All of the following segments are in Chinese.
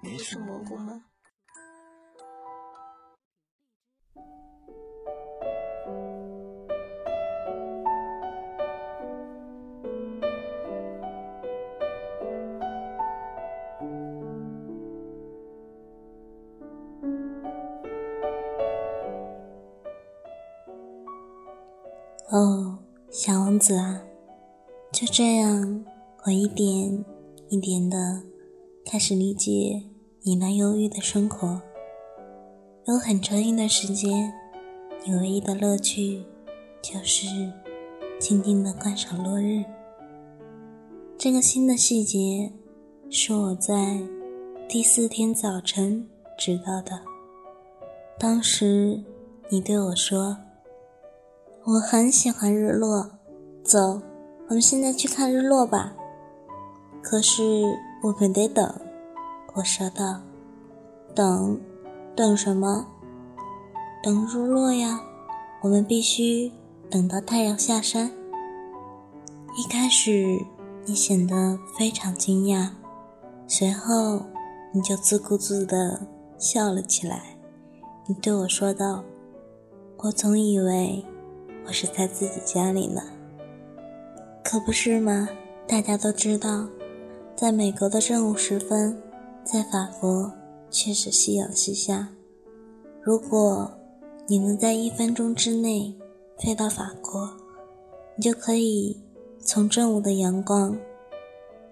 你是蘑菇吗？哦，小王子啊，就这样，我一点一点的开始理解你那忧郁的生活。有很长一段时间，你唯一的乐趣就是静静的观赏落日。这个新的细节是我在第四天早晨知道的。当时你对我说。我很喜欢日落，走，我们现在去看日落吧。可是我们得等，我说道。等，等什么？等日落呀。我们必须等到太阳下山。一开始你显得非常惊讶，随后你就自顾自地笑了起来。你对我说道：“我总以为。”我是在自己家里呢，可不是吗？大家都知道，在美国的正午时分，在法国却是夕阳西下。如果你能在一分钟之内飞到法国，你就可以从正午的阳光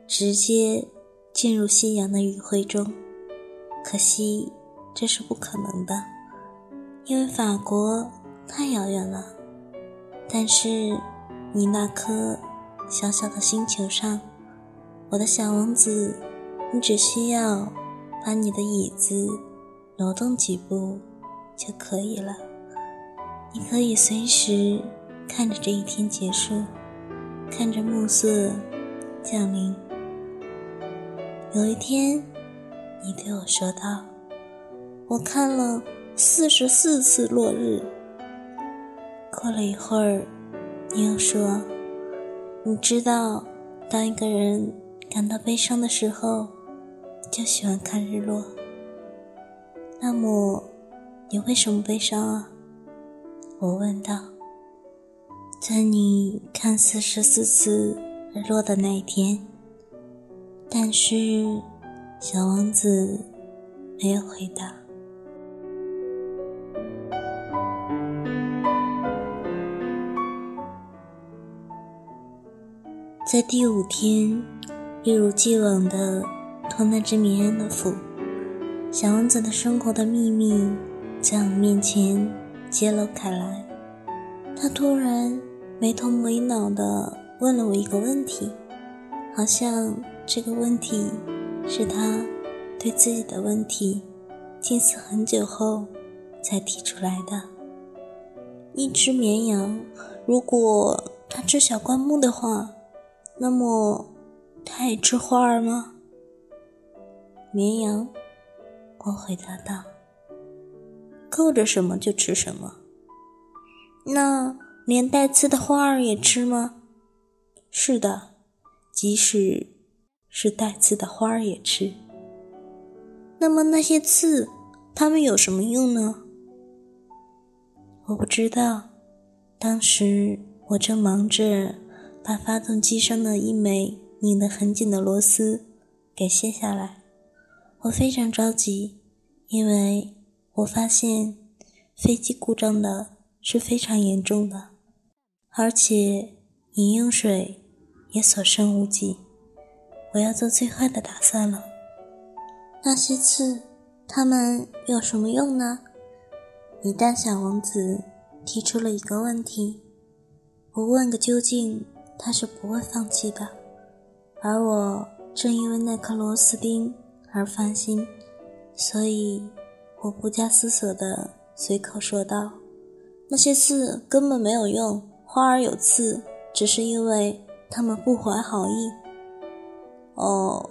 直接进入夕阳的余晖中。可惜这是不可能的，因为法国太遥远了。但是，你那颗小小的星球上，我的小王子，你只需要把你的椅子挪动几步就可以了。你可以随时看着这一天结束，看着暮色降临。有一天，你对我说道：“我看了四十四次落日。”过了一会儿，你又说：“你知道，当一个人感到悲伤的时候，就喜欢看日落。那么，你为什么悲伤啊？”我问道。在你看四十四次日落的那一天，但是小王子没有回答。在第五天，一如既往的和那只绵羊的福，小王子的生活的秘密在我面前揭露开来。他突然没头没脑的问了我一个问题，好像这个问题是他对自己的问题静思很久后才提出来的。一只绵羊，如果它吃小灌木的话。那么，它也吃花儿吗？绵羊，我回答道：“够着什么就吃什么。”那连带刺的花儿也吃吗？是的，即使是带刺的花儿也吃。那么那些刺，它们有什么用呢？我不知道。当时我正忙着。把发动机上的一枚拧得很紧的螺丝给卸下来，我非常着急，因为我发现飞机故障的是非常严重的，而且饮用水也所剩无几。我要做最坏的打算了。那些刺，它们有什么用呢？一旦小王子提出了一个问题，我问个究竟。他是不会放弃的，而我正因为那颗螺丝钉而烦心，所以我不加思索的随口说道：“那些刺根本没有用，花儿有刺，只是因为他们不怀好意。”哦，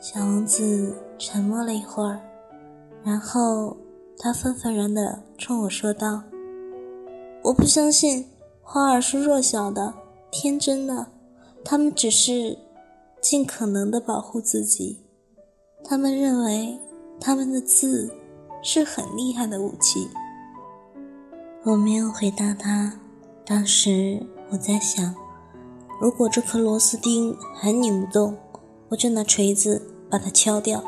小王子沉默了一会儿，然后他愤愤然地冲我说道：“我不相信花儿是弱小的、天真的，他们只是尽可能地保护自己。他们认为他们的刺是很厉害的武器。”我没有回答他。当时我在想。如果这颗螺丝钉还拧不动，我就拿锤子把它敲掉。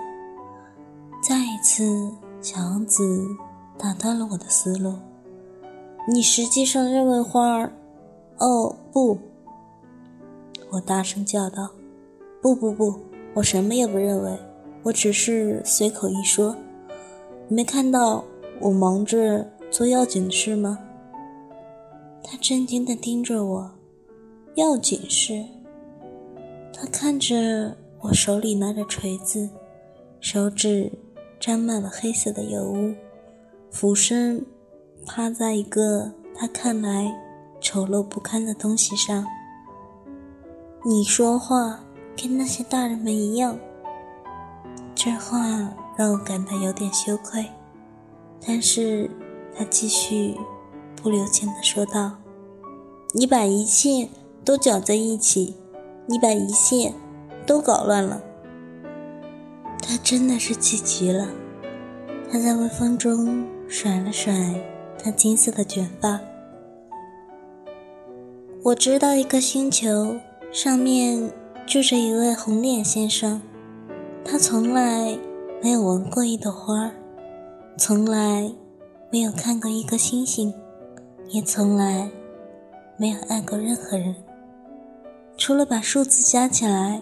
再一次，小王子打断了我的思路。你实际上认为花儿……哦，不！我大声叫道：“不不不，我什么也不认为，我只是随口一说。你没看到我忙着做要紧的事吗？”他震惊地盯着我。要紧事。他看着我手里拿着锤子，手指沾满了黑色的油污，俯身趴在一个他看来丑陋不堪的东西上。你说话跟那些大人们一样。这话让我感到有点羞愧，但是他继续不留情地说道：“你把一切……”都搅在一起，你把一切都搞乱了。他真的是气急了。他在微风中甩了甩他金色的卷发。我知道一个星球上面住着一位红脸先生，他从来没有闻过一朵花，从来没有看过一颗星星，也从来没有爱过任何人。除了把数字加起来，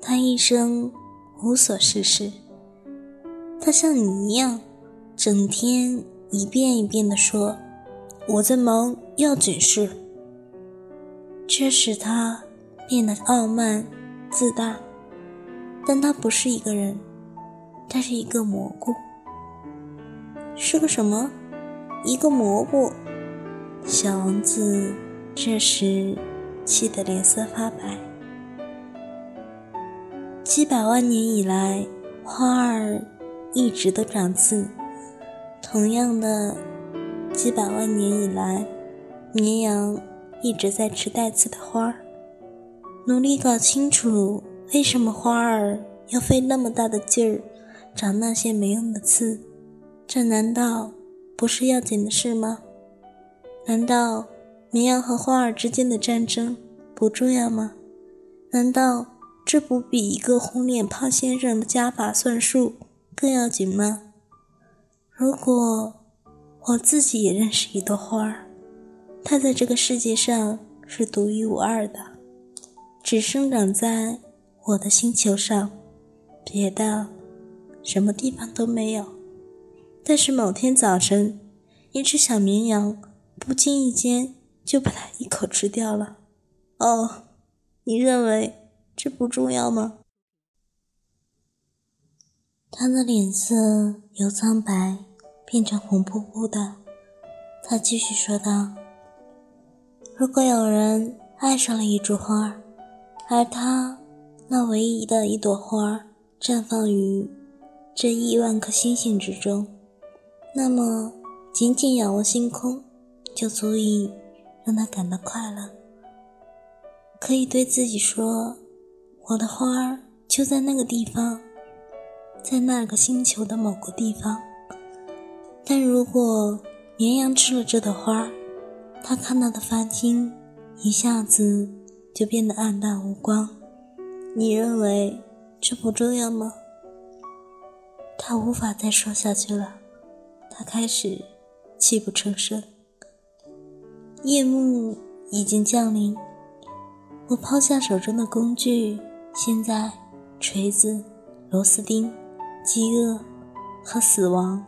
他一生无所事事。他像你一样，整天一遍一遍地说：“我在忙要紧事。”这使他变得傲慢自大。但他不是一个人，他是一个蘑菇。是个什么？一个蘑菇。小王子这时。气得脸色发白。几百万年以来，花儿一直都长刺；同样的，几百万年以来，绵羊一直在吃带刺的花儿。努力搞清楚为什么花儿要费那么大的劲儿长那些没用的刺，这难道不是要紧的事吗？难道？绵羊和花儿之间的战争不重要吗？难道这不比一个红脸胖先生的加法算术更要紧吗？如果我自己也认识一朵花儿，它在这个世界上是独一无二的，只生长在我的星球上，别的什么地方都没有。但是某天早晨，一只小绵羊不经意间。就把它一口吃掉了。哦，你认为这不重要吗？他的脸色由苍白变成红扑扑的。他继续说道：“如果有人爱上了一株花，而他那唯一的一朵花绽放于这亿万颗星星之中，那么仅仅仰望星空就足以。”让他感到快乐，可以对自己说：“我的花儿就在那个地方，在那个星球的某个地方。”但如果绵羊吃了这朵花，他看到的繁星一下子就变得暗淡无光。你认为这不重要吗？他无法再说下去了，他开始泣不成声。夜幕已经降临，我抛下手中的工具。现在，锤子、螺丝钉、饥饿和死亡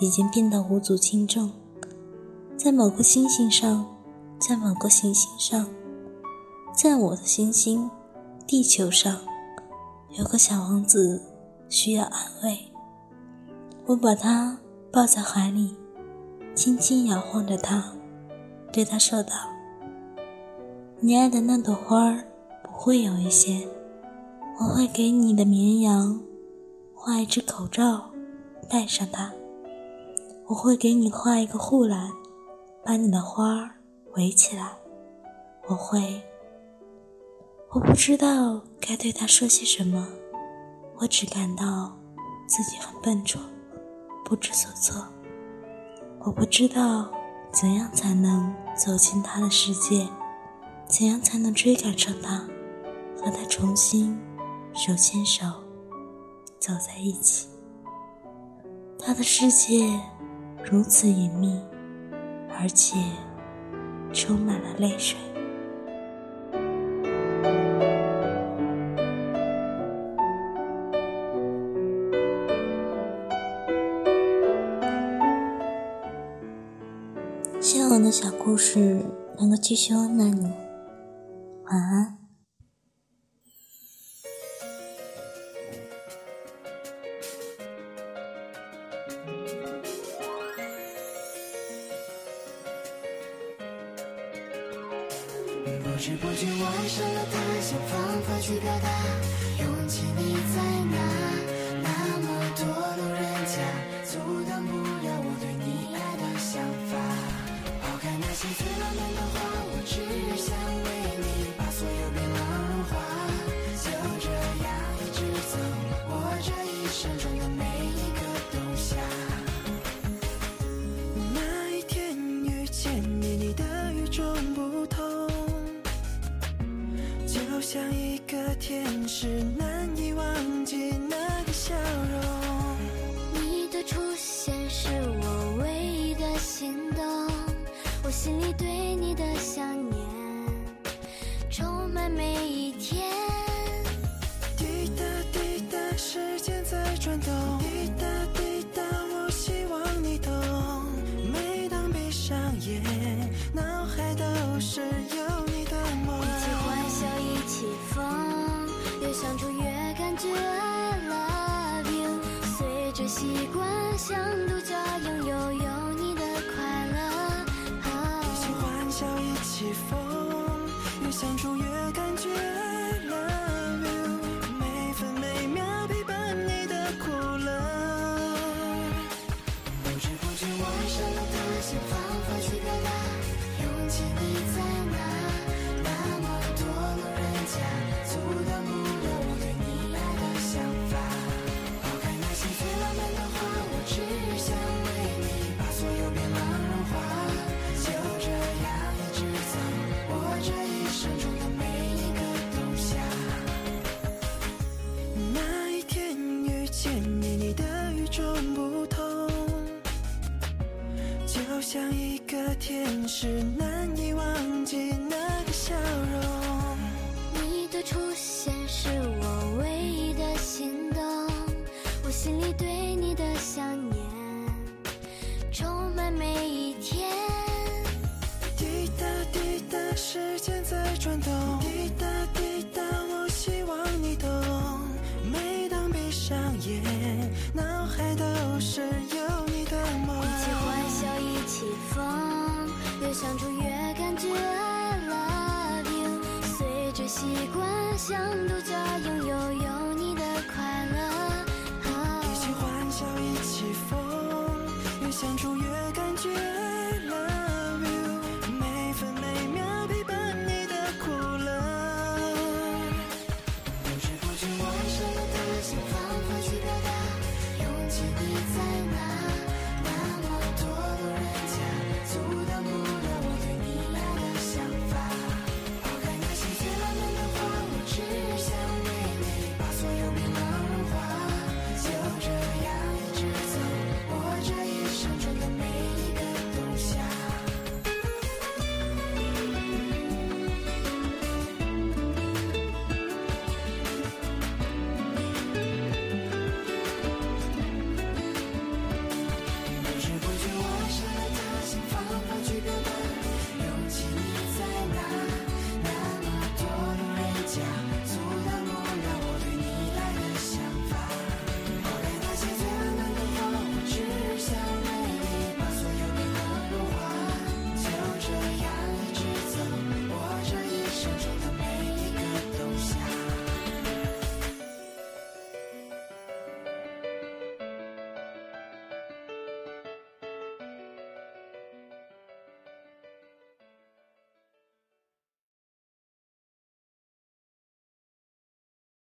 已经变得无足轻重。在某个星星上，在某个行星上，在我的行星——地球上，有个小王子需要安慰。我把他抱在怀里，轻轻摇晃着他，对他说道：“你爱的那朵花儿不会有一些，我会给你的绵羊画一只口罩，戴上它。我会给你画一个护栏，把你的花儿围起来。我会……我不知道该对他说些什么，我只感到自己很笨拙。”不知所措，我不知道怎样才能走进他的世界，怎样才能追赶上他，和他重新手牵手走在一起。他的世界如此隐秘，而且充满了泪水。希望我的小故事能够继续温暖你，晚安。的想念，充满每一天。滴答滴答时间在转动，滴答滴答，我希望你懂。每当闭上眼，脑海都是有你的梦。一起欢笑，一起疯，越相处越感觉 I love you。随着习惯，像独家拥有相处。